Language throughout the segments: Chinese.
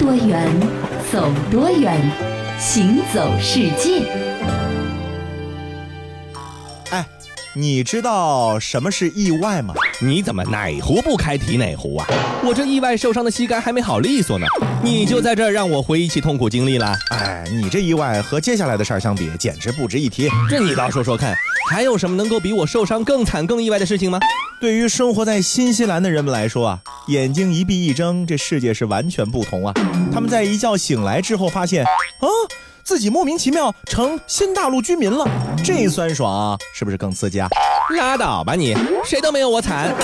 多远，走多远，行走世界。哎，你知道什么是意外吗？你怎么哪壶不开提哪壶啊？我这意外受伤的膝盖还没好利索呢，你就在这儿让我回忆起痛苦经历了。哎，你这意外和接下来的事儿相比，简直不值一提。这你倒说说看，还有什么能够比我受伤更惨、更意外的事情吗？对于生活在新西兰的人们来说啊，眼睛一闭一睁，这世界是完全不同啊。他们在一觉醒来之后，发现啊，自己莫名其妙成新大陆居民了，这酸爽啊，是不是更刺激啊？拉倒吧你，谁都没有我惨。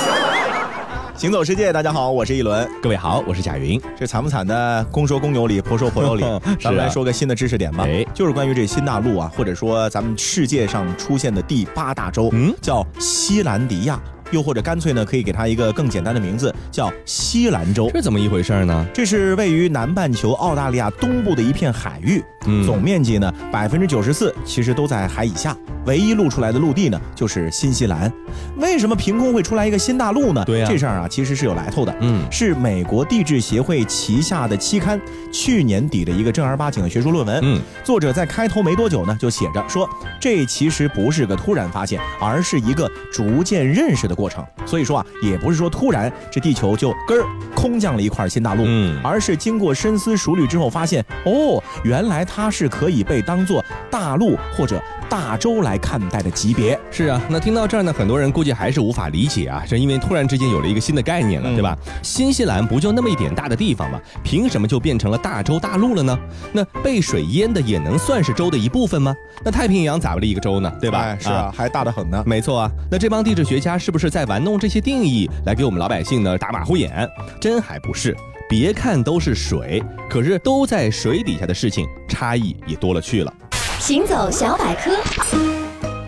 行走世界，大家好，我是一轮。各位好，我是贾云。这惨不惨的？公说公有理，婆说婆有理。咱们来说个新的知识点吧，哎就是关于这新大陆啊，或者说咱们世界上出现的第八大洲，嗯叫西兰迪亚，又或者干脆呢，可以给它一个更简单的名字，叫西兰州。这怎么一回事呢？这是位于南半球澳大利亚东部的一片海域，嗯总面积呢百分之九十四其实都在海以下，唯一露出来的陆地呢就是新西兰。为什么凭空会出来一个新大陆呢？对呀这事儿啊其实是有来头的。嗯是美国地质协会旗下的期刊去年底的一个正儿八经的学术论文。嗯，作者在开头没多久呢，就写着说，这其实不是个突然发现，而是一个逐渐认识的过程。所以说啊，也不是说突然这地球就根儿空降了一块新大陆，嗯而是经过深思熟虑之后发现，哦，原来它是可以被当做大陆或者大洲来看待的级别。是啊，那听到这儿呢，很多人估计还是无法理解啊，这因为突然之间有了一个新的概念了，嗯对吧？新西兰不就那么一点大的地方吗？凭什么就变成了大洲大陆了呢？那被水淹的也能算是洲的一部分吗？那太平洋咋不是一个洲呢？对吧？哎是啊，还大得很呢。没错啊，那这帮地质学家是不是在玩弄这些定义来给我们老百姓呢打马虎眼？真还不是。别看都是水，可是都在水底下的事情差异也多了去了。行走小百科，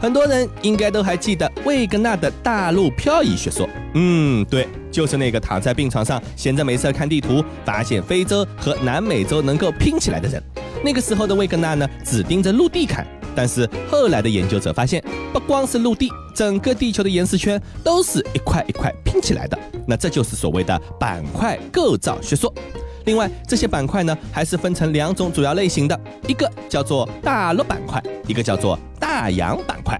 很多人应该都还记得魏格纳的大陆漂移学说。嗯，对，就是那个躺在病床上闲着没事看地图，发现非洲和南美洲能够拼起来的人。那个时候的魏格纳呢，只盯着陆地看，但是后来的研究者发现，不光是陆地，整个地球的岩石圈都是一块一块拼起来的。那这就是所谓的板块构造学说。另外，这些板块呢，还是分成两种主要类型的，一个叫做大陆板块，一个叫做大洋板块。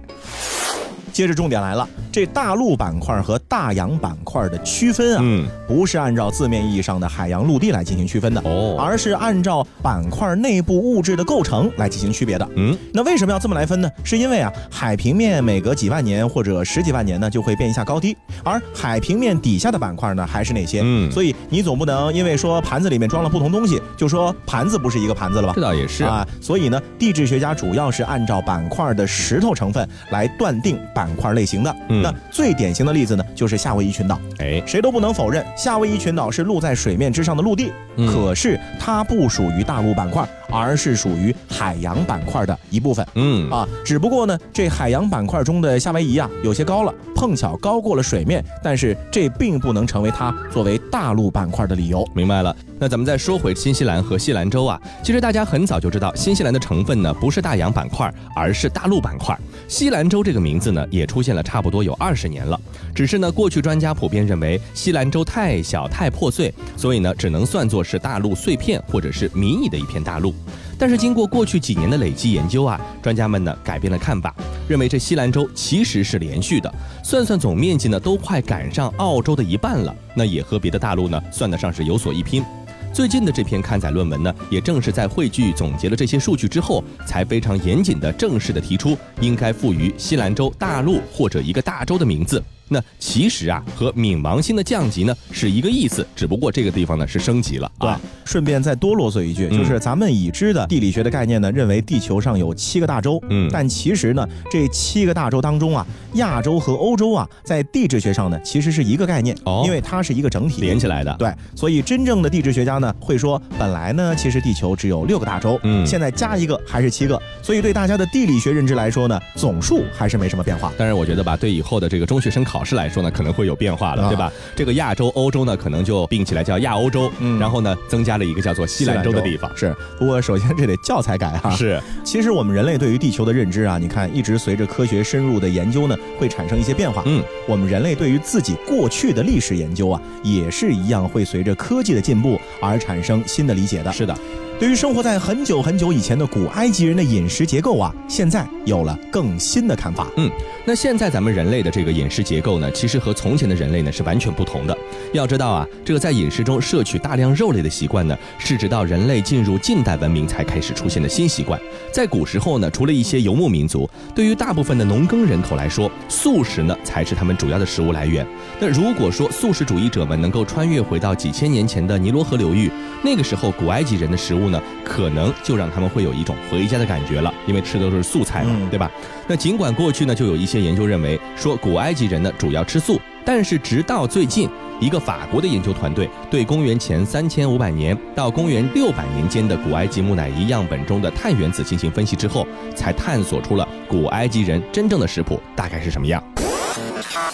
接着重点来了，这大陆板块和大洋板块的区分啊，嗯不是按照字面意义上的海洋陆地来进行区分的，哦而是按照板块内部物质的构成来进行区别的。嗯，那为什么要这么来分呢？是因为啊，海平面每隔几万年或者十几万年呢，就会变一下高低，而海平面底下的板块呢，还是那些。嗯所以你总不能因为说盘子里面装了不同东西，就说盘子不是一个盘子了吧这？倒也是。啊，所以呢，地质学家主要是按照板块的石头成分来断定板块类型的。嗯那最典型的例子呢，就是夏威夷群岛。哎，谁都不能否认，夏威夷群岛是露在水面之上的陆地，嗯可是它不属于大陆板块，而是属于海洋板块的一部分。嗯啊，只不过呢，这海洋板块中的夏威夷啊，有些高了，碰巧高过了水面，但是这并不能成为它作为大陆板块的理由。明白了。那咱们再说回新西兰和西兰州啊，其实大家很早就知道，新西兰的成分呢不是大洋板块，而是大陆板块。西兰州这个名字呢也出现了差不多有二十年了，只是呢过去专家普遍认为西兰州太小太破碎，所以呢只能算作是大陆碎片或者是迷你的一片大陆。但是经过过去几年的累积研究啊，专家们呢改变了看法，认为这西兰州其实是连续的，算算总面积呢都快赶上澳洲的一半了，那也和别的大陆呢算得上是有所一拼。最近的这篇刊载论文呢，也正是在汇聚总结了这些数据之后，才非常严谨的正式的提出，应该赋予西兰州大陆或者一个大洲的名字。那其实啊，和冥王星的降级呢是一个意思，只不过这个地方呢是升级了对啊。，顺便再多啰嗦一句，嗯就是咱们已知的地理学的概念呢，认为地球上有七个大洲，嗯但其实呢，这七个大洲当中啊，亚洲和欧洲啊，在地质学上呢，其实是一个概念，哦因为它是一个整体连起来的。对，所以真正的地质学家呢会说，本来呢其实地球只有六个大洲，嗯现在加一个还是七个，所以对大家的地理学认知来说呢，总数还是没什么变化。但是我觉得吧，对以后的这个中学生考考试来说呢，可能会有变化了，啊对吧？这个亚洲、欧洲呢，可能就并起来叫亚欧洲，嗯然后呢，增加了一个叫做西兰州的地方。是，不过首先这得教材改哈。是，其实我们人类对于地球的认知啊，你看一直随着科学深入的研究呢，会产生一些变化。嗯，我们人类对于自己过去的历史研究啊，也是一样会随着科技的进步而产生新的理解的。是的，对于生活在很久很久以前的古埃及人的饮食结构啊，现在有了更新的看法。嗯，那现在咱们人类的这个饮食结构呢，其实和从前的人类呢是完全不同的。要知道啊，这个在饮食中摄取大量肉类的习惯呢，是直到人类进入近代文明才开始出现的新习惯。在古时候呢，除了一些游牧民族，对于大部分的农耕人口来说，素食呢才是他们主要的食物来源。那如果说素食主义者们能够穿越回到几千年前的尼罗河流域，那个时候古埃及人的食物呢，可能就让他们会有一种回家的感觉了，因为吃的都是素菜嘛，嗯对吧？那尽管过去呢，就有一些研究认为说古埃及人呢主要吃素，但是直到最近，一个法国的研究团队对公元前三千五百年到公元六百年间的古埃及木乃伊样本中的碳原子进行分析之后，才探索出了古埃及人真正的食谱大概是什么样。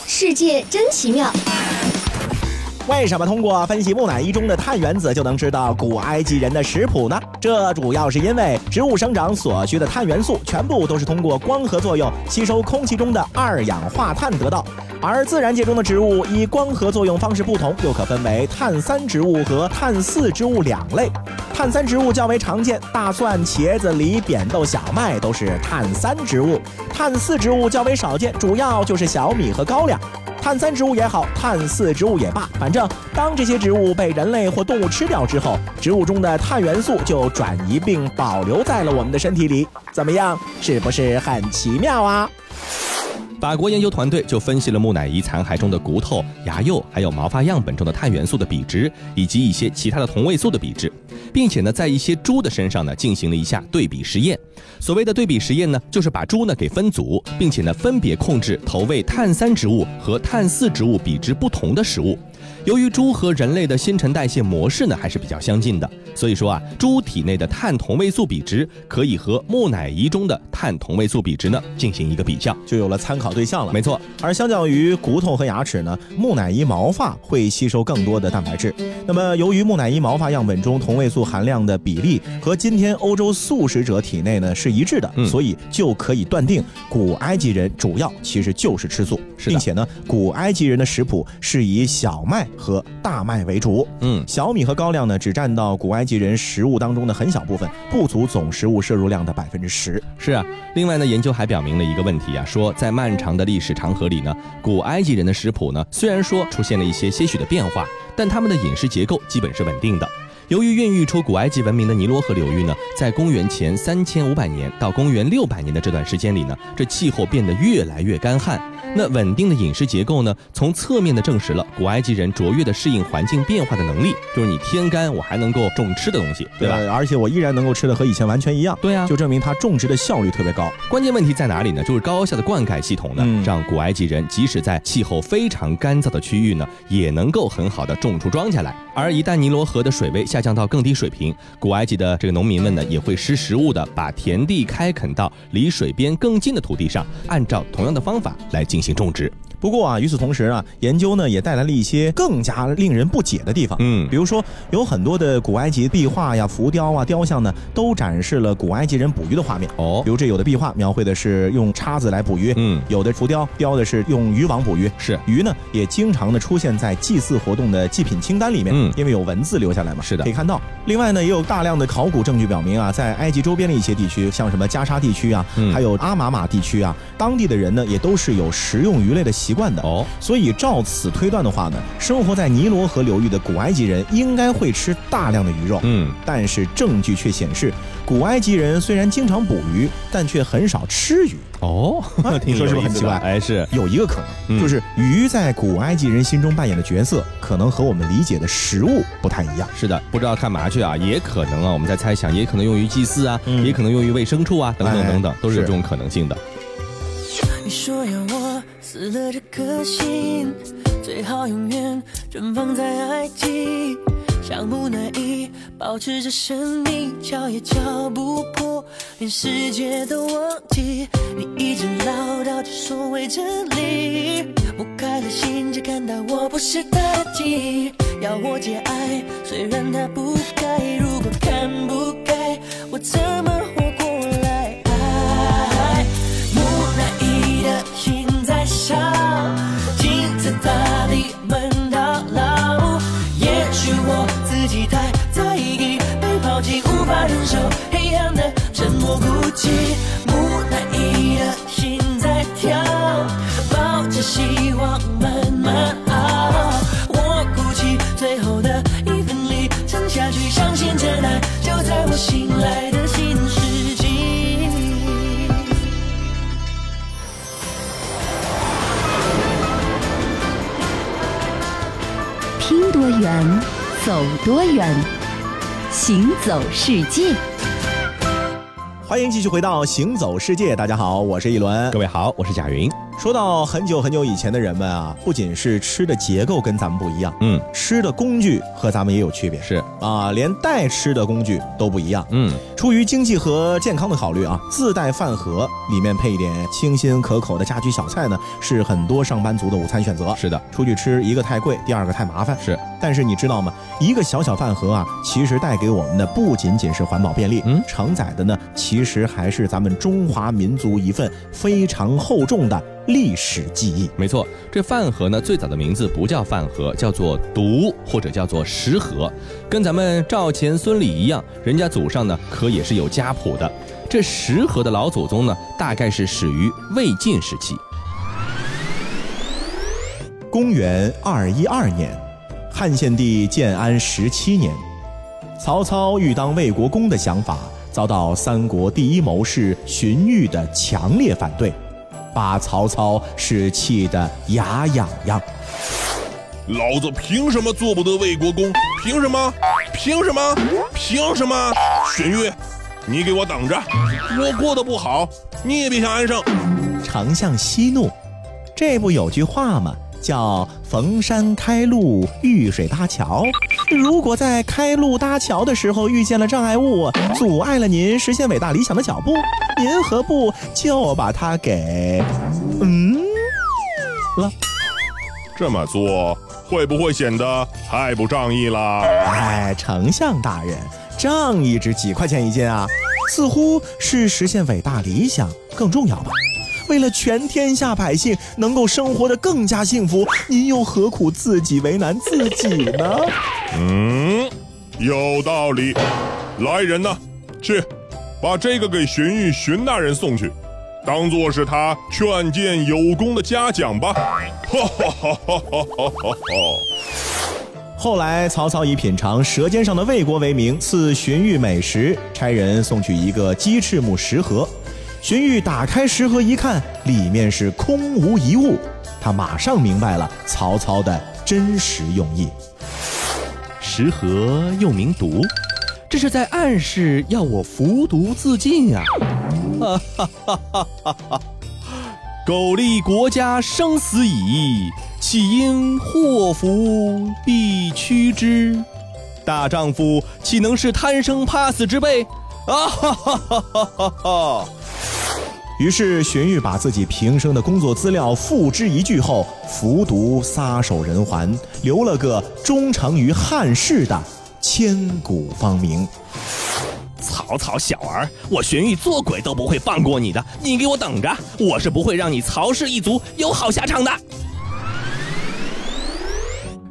世界真奇妙。为什么通过分析木乃伊中的碳原子就能知道古埃及人的食谱呢？这主要是因为植物生长所需的碳元素全部都是通过光合作用吸收空气中的二氧化碳得到，而自然界中的植物以光合作用方式不同，又可分为碳三植物和碳四植物两类。碳三植物较为常见，大蒜、茄子、梨、扁豆、小麦都是碳三植物；碳四植物较为少见，主要就是小米和高粱。碳三植物也好，碳四植物也罢，反正当这些植物被人类或动物吃掉之后，植物中的碳元素就转移并保留在了我们的身体里。怎么样，是不是很奇妙啊？法国研究团队就分析了木乃伊残骸中的骨头、牙釉，还有毛发样本中的碳元素的比值，以及一些其他的同位素的比值，并且呢，在一些猪的身上呢进行了一下对比实验。所谓的对比实验呢，就是把猪呢给分组，并且呢分别控制投喂碳三植物和碳四植物比值不同的食物。由于猪和人类的新陈代谢模式呢还是比较相近的，所以说啊，猪体内的碳同位素比值可以和木乃伊中的碳同位素比值呢进行一个比较。就有了参考对象了。没错，而相较于骨头和牙齿呢，木乃伊毛发会吸收更多的蛋白质。那么，由于木乃伊毛发样本中同位素含量的比例和今天欧洲素食者体内呢是一致的，嗯所以就可以断定古埃及人主要其实就是吃素，是并且呢，古埃及人的食谱是以小麦和大麦为主。嗯，小米和高粱呢，只占到古埃及人食物当中的很小部分，不足总食物摄入量的百分之十。是啊。另外呢，研究还表明了一个问题啊，说在漫长的历史长河里呢，古埃及人的食谱呢，虽然说出现了一些些许的变化，但他们的饮食结构基本是稳定的。由于孕育出古埃及文明的尼罗河流域呢，在公元前三千五百年到公元六百年的这段时间里呢，这气候变得越来越干旱。那稳定的饮食结构呢，从侧面的证实了古埃及人卓越的适应环境变化的能力，就是你天干我还能够种吃的东西，对吧？呃而且我依然能够吃的和以前完全一样。对啊，就证明它种植的效率特别高。关键问题在哪里呢？就是高效的灌溉系统呢，嗯让古埃及人即使在气候非常干燥的区域呢，也能够很好的种出庄稼来。而一旦尼罗河的水位下降到更低水平，古埃及的这个农民们呢，也会识时务的把田地开垦到离水边更近的土地上，按照同样的方法来进行请种植。不过啊，与此同时啊，研究呢也带来了一些更加令人不解的地方。嗯比如说有很多的古埃及壁画呀、浮雕啊、雕像呢，都展示了古埃及人捕鱼的画面。哦比，如这有的壁画描绘的是用叉子来捕鱼，嗯，有的浮雕雕的是用渔网捕鱼。是鱼呢，也经常的出现在祭祀活动的祭品清单里面，嗯因为有文字留下来嘛，是的可以看到。另外呢，也有大量的考古证据表明啊，在埃及周边的一些地区，像什么加沙地区啊，嗯还有阿玛马地区啊，当地的人呢，也都是有食用鱼类的习惯的。哦，所以照此推断的话呢，生活在尼罗河流域的古埃及人应该会吃大量的鱼肉。嗯，但是证据却显示，古埃及人虽然经常捕鱼，但却很少吃鱼。哦，挺你说是不是很奇怪哎，是，有一个可能，嗯就是鱼在古埃及人心中扮演的角色，可能和我们理解的食物不太一样。是的，不知道干嘛去啊？也可能啊，我们在猜想，也可能用于祭祀啊，嗯也可能用于喂牲畜啊，等等哎等等，都是有是这种可能性的。你说要我死了这颗心，最好永远存放在埃及，像木乃伊，保持着神秘，敲也敲不破，连世界都忘记。你一直唠叨着所谓真理，剥开了心，只看到我不是他的鸡。要我节哀，虽然他不该，如果看不开，我怎么活无法忍受黑暗的沉默孤寂。木乃伊的心在跳，抱着希望慢慢熬。我鼓起最后的一份力，撑下去，相信真爱就在我醒来的新世纪。听多远，走多远，行走世界。欢迎继续回到《行走世界》，大家好，我是一轮各。位好，我是贾云。说到很久很久以前的人们啊，不仅是吃的结构跟咱们不一样，嗯，吃的工具和咱们也有区别，是，啊，连带吃的工具都不一样。嗯，出于经济和健康的考虑啊，自带饭盒，里面配一点清新可口的家居小菜呢，是很多上班族的午餐选择。是的，出去吃一个太贵，第二个太麻烦。是，但是你知道吗？一个小小饭盒啊，其实带给我们的不仅仅是环保便利，嗯承载的呢，其实还是咱们中华民族一份非常厚重的历史记忆。没错，这饭盒呢，最早的名字不叫饭盒，叫做毒或者叫做食盒，跟咱们赵钱孙李一样，人家祖上呢可也是有家谱的。这食盒的老祖宗呢，大概是始于魏晋时期。公元二一二年，汉献帝建安十七年，曹操欲当魏国公的想法遭到三国第一谋士荀彧的强烈反对，把曹操是气得牙痒痒。老子凭什么做不得魏国公？凭什么？凭什么？凭什么？荀彧，你给我等着！我过得不好，你也别想安生。丞相息怒，这不有句话吗？叫逢山开路，遇水搭桥。如果在开路搭桥的时候遇见了障碍物，阻碍了您实现伟大理想的脚步，您何不就把它给嗯了？这么做会不会显得太不仗义了？哎，丞相大人，仗义值几块钱一斤啊？似乎是实现伟大理想更重要吧？为了全天下百姓能够生活的更加幸福，您又何苦自己为难自己呢？嗯，有道理。来人呐，去把这个给荀彧、荀大人送去，当做是他劝谏有功的嘉奖吧。哈哈哈哈哈哈！后来，曹操以品尝舌尖上的魏国为名，赐荀彧美食，差人送去一个鸡翅木食盒。荀彧打开食盒一看，里面是空无一物，他马上明白了曹操的真实用意。食盒又名毒，这是在暗示要我服毒自尽呀、啊！哈哈哈哈哈！苟利国家生死以，岂因祸福避趋之？大丈夫岂能是贪生怕死之辈？啊哈哈哈哈哈哈！于是荀彧把自己平生的工作资料付之一炬后，服毒撒手人寰，留了个忠诚于汉室的千古芳名。曹操小儿，我荀彧做鬼都不会放过你的，你给我等着，我是不会让你曹氏一族有好下场的。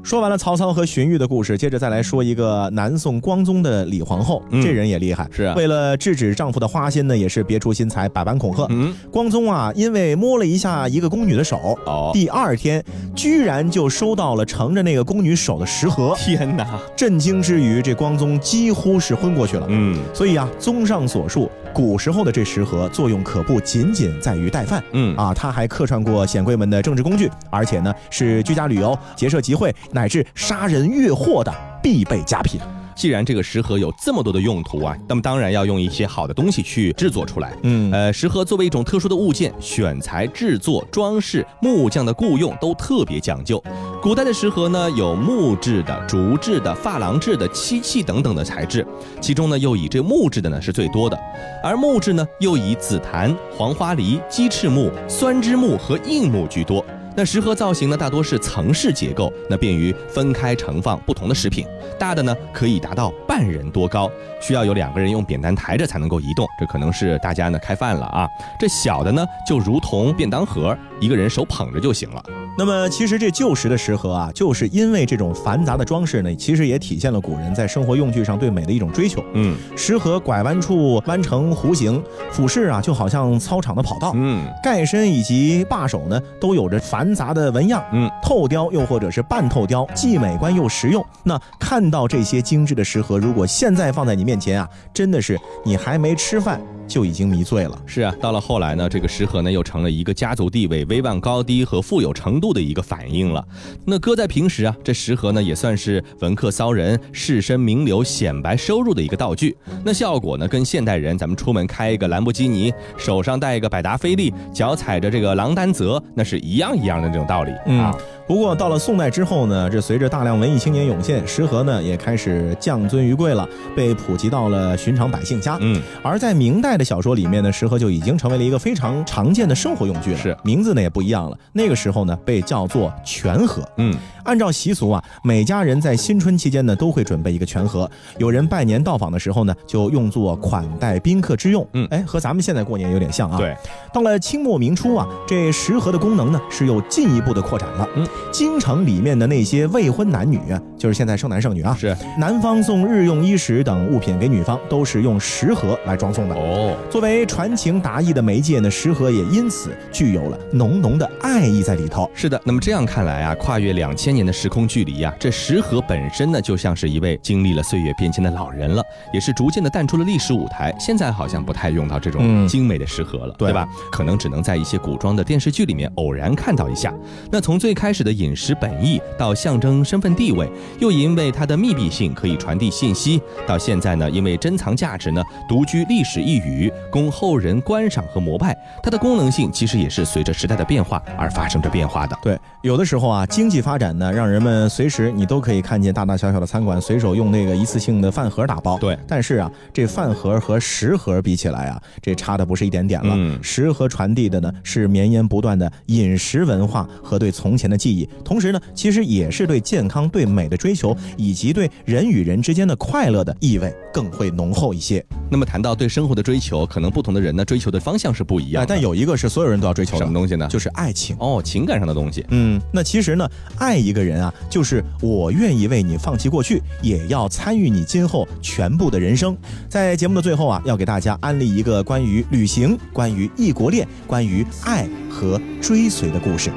说完了曹操和荀彧的故事，接着再来说一个南宋光宗的李皇后，嗯。这人也厉害，是啊。为了制止丈夫的花心呢，也是别出心裁，百般恐吓。嗯，光宗啊，因为摸了一下一个宫女的手，哦。第二天居然就收到了盛着那个宫女手的食盒，天哪！震惊之余，这光宗几乎是昏过去了。嗯。所以啊，综上所述，古时候的这食盒作用可不仅仅在于带饭，嗯。啊，它还客串过显贵们的政治工具，而且呢是居家旅游、结社集会乃至杀人越货的必备佳品。既然这个食盒有这么多的用途啊，那么当然要用一些好的东西去制作出来。嗯呃，食盒作为一种特殊的物件，选材、制作、装饰、木匠的雇用都特别讲究。古代的食盒呢，有木质的、竹制的、珐琅制的、漆器等等的材质，其中呢又以这木质的呢是最多的，而木质呢又以紫檀、黄花梨、鸡翅木、酸枝木和硬木居多。那食盒造型呢，大多是层式结构，那便于分开盛放不同的食品。大的呢，可以达到半人多高，需要有两个人用扁担抬着才能够移动。这可能是大家呢开饭了啊。这小的呢，就如同便当盒，一个人手捧着就行了。那么，其实这旧时的食盒啊，就是因为这种繁杂的装饰呢，其实也体现了古人在生活用具上对美的一种追求。嗯食盒拐弯处弯成弧形，俯视啊，就好像操场的跑道。嗯盖身以及把手呢，都有着繁杂的纹样。嗯，透雕又或者是半透雕，既美观又实用。那看到这些精致的食盒，如果现在放在你面前啊，真的是你还没吃饭就已经迷醉了。是啊，到了后来呢，这个石盒呢又成了一个家族地位、威望高低和富有程度的一个反应了。那搁在平时啊，这石盒呢也算是文客骚人、士绅名流显摆收入的一个道具。那效果呢，跟现代人咱们出门开一个兰博基尼，手上戴一个百达翡丽，脚踩着这个郎丹泽，那是一样一样的这种道理啊。不过到了宋代之后呢，这随着大量文艺青年涌现，石河呢也开始降尊于贵了，被普及到了寻常百姓家。嗯，而在明代的小说里面呢，石河就已经成为了一个非常常见的生活用具了。是名字呢也不一样了，那个时候呢被叫做全河。嗯，按照习俗啊，每家人在新春期间呢都会准备一个全盒，有人拜年到访的时候呢，就用作款待宾客之用。嗯哎，和咱们现在过年有点像啊。对，到了清末明初啊，这食盒的功能呢是又进一步的扩展了。嗯，京城里面的那些未婚男女啊，就是现在剩男剩女啊，是男方送日用衣食等物品给女方，都是用食盒来装送的。哦。作为传情达意的媒介呢，食盒也因此具有了浓浓的爱意在里头。是的，那么这样看来啊，跨越两千年的时空距离呀、这石盒本身呢，就像是一位经历了岁月变迁的老人了，也是逐渐的淡出了历史舞台。现在好像不太用到这种嗯精美的石盒了，对对吧？可能只能在一些古装的电视剧里面偶然看到一下。那从最开始的饮食本意，到象征身份地位，又因为它的密闭性可以传递信息，到现在呢，因为珍藏价值呢，独居历史一隅，供后人观赏和膜拜。它的功能性其实也是随着时代的变化而发生着变化的。对，有的时候啊，经济发展呢，让人们随时你都可以看见大大小小的餐馆随手用那个一次性的饭盒打包。对但是啊，这饭盒和食盒比起来啊，这差的不是一点点了。嗯食盒传递的呢是绵延不断的饮食文化和对从前的记忆，同时呢，其实也是对健康、对美的追求，以及对人与人之间的快乐的意味更会浓厚一些。那么谈到对生活的追求，可能不同的人呢追求的方向是不一样。但有一个是所有人都要追求的什么东西呢？就是爱情。哦，情感上的东西。嗯，那其实呢，爱一个人啊，就是我愿意为你放弃过去，也要参与你今后全部的人生。在节目的最后啊，要给大家安利一个关于旅行、关于异国恋、关于爱和追随的故事。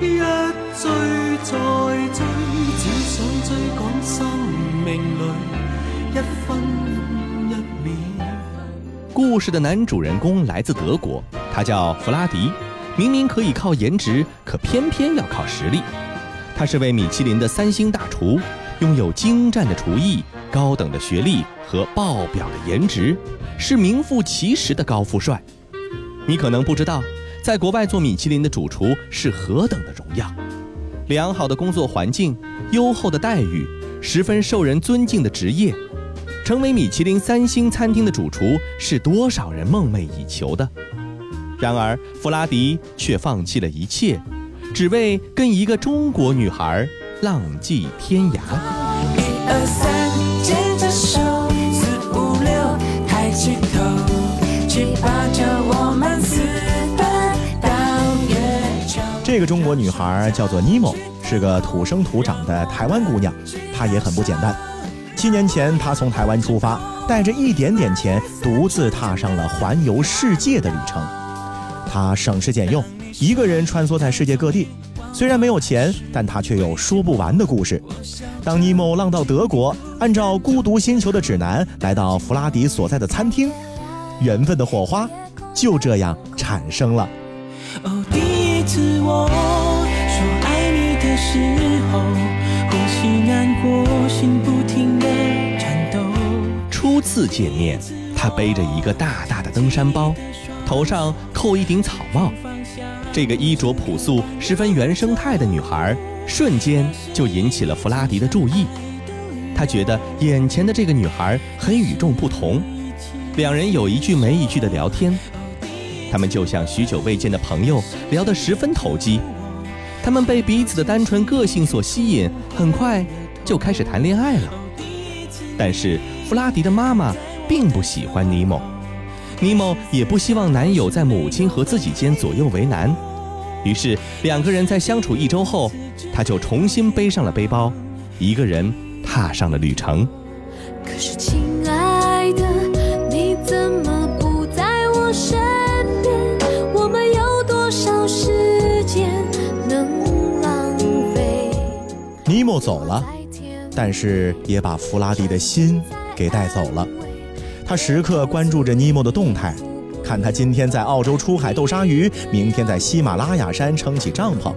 一追再追，只想追赶生命里一分一秒。故事的男主人公来自德国，他叫弗拉迪。明明可以靠颜值，可偏偏要靠实力。他是位米其林的三星大厨，拥有精湛的厨艺、高等的学历和爆表的颜值，是名副其实的高富帅。你可能不知道，在国外做米其林的主厨是何等的荣耀。良好的工作环境、优厚的待遇、十分受人尊敬的职业，成为米其林三星餐厅的主厨是多少人梦寐以求的。然而，弗拉迪却放弃了一切，只为跟一个中国女孩浪迹天涯。一二三，牵着手，四五六，抬起头，七八九，我们私奔到月球。这个中国女孩叫做尼莫，是个土生土长的台湾姑娘，她也很不简单。七年前，她从台湾出发，带着一点点钱，独自踏上了环游世界的旅程。她省吃俭用，一个人穿梭在世界各地。虽然没有钱，但他却有说不完的故事。当尼莫浪到德国，按照孤独星球的指南来到弗拉迪所在的餐厅，缘分的火花就这样产生了。哦，第一次我说爱你的时候，呼吸难过，心不停的颤抖。初次见面，他背着一个大大的登山包，头上扣一顶草帽。这个衣着朴素、十分原生态的女孩，瞬间就引起了弗拉迪的注意。他觉得眼前的这个女孩很与众不同，两人有一句没一句的聊天。他们就像许久未见的朋友，聊得十分投机。他们被彼此的单纯个性所吸引，很快就开始谈恋爱了。但是弗拉迪的妈妈并不喜欢尼莫，尼莫也不希望男友在母亲和自己间左右为难。于是两个人在相处一周后，他就重新背上了背包，一个人踏上了旅程。可是，亲爱的，你怎么不在我身边？我们有多少时间能浪费？尼莫走了，但是也把弗拉迪的心给带走了。他时刻关注着尼莫的动态，看他今天在澳洲出海斗鲨鱼，明天在喜马拉雅山撑起帐篷。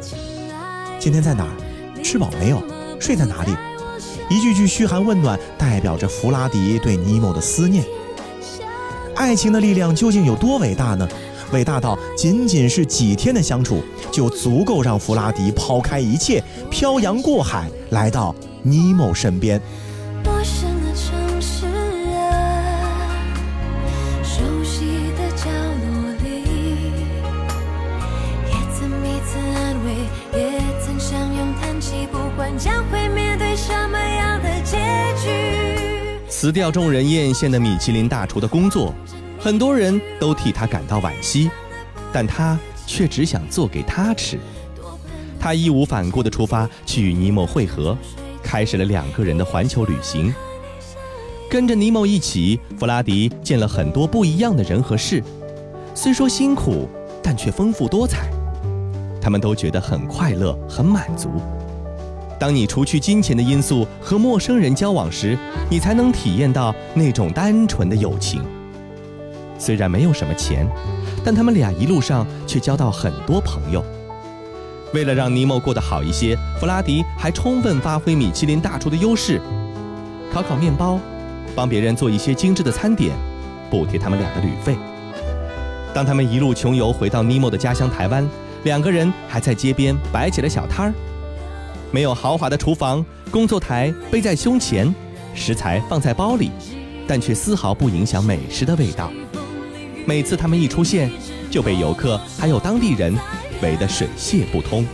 今天在哪儿？吃饱没有？睡在哪里？一句句嘘寒问暖，代表着弗拉迪对尼莫的思念。爱情的力量究竟有多伟大呢？伟大到仅仅是几天的相处，就足够让弗拉迪抛开一切，漂洋过海来到尼莫身边。辞掉众人艳羡的米其林大厨的工作，很多人都替他感到惋惜，但他却只想做给他吃。他义无反顾地出发去与尼莫会合，开始了两个人的环球旅行。跟着尼莫一起，弗拉迪见了很多不一样的人和事，虽说辛苦，但却丰富多彩。他们都觉得很快乐，很满足。当你除去金钱的因素和陌生人交往时，你才能体验到那种单纯的友情。虽然没有什么钱，但他们俩一路上却交到很多朋友。为了让尼莫过得好一些，弗拉迪还充分发挥米其林大厨的优势，烤烤面包，帮别人做一些精致的餐点，补贴他们俩的旅费。当他们一路穷游回到尼莫的家乡台湾，两个人还在街边摆起了小摊儿。没有豪华的厨房，工作台背在胸前，食材放在包里，但却丝毫不影响美食的味道。每次他们一出现，就被游客还有当地人围得水泄不通。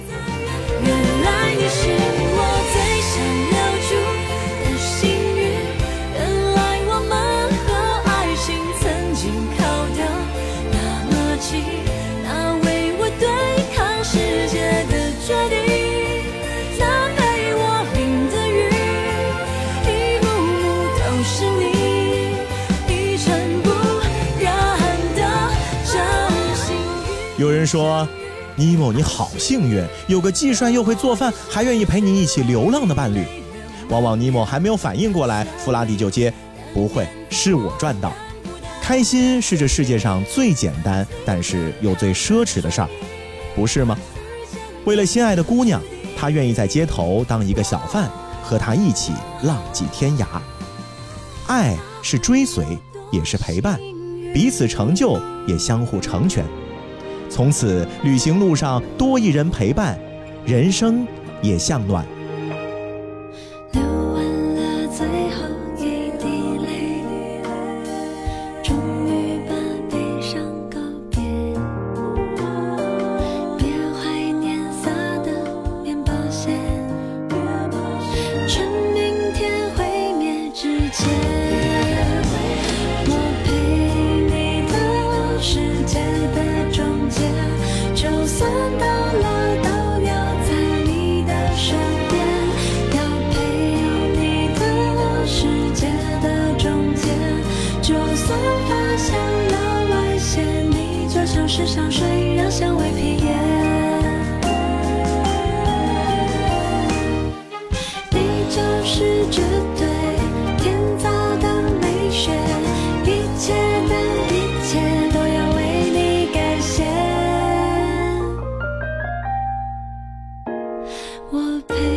有人说，尼莫你好幸运，有个既帅又会做饭，还愿意陪你一起流浪的伴侣。往往尼莫还没有反应过来，弗拉迪就接：“不会，是我赚到。开心是这世界上最简单，但是又最奢侈的事儿，不是吗？为了心爱的姑娘，他愿意在街头当一个小贩，和她一起浪迹天涯。爱是追随，也是陪伴，彼此成就，也相互成全。从此，旅行路上多一人陪伴，人生也向暖。我陪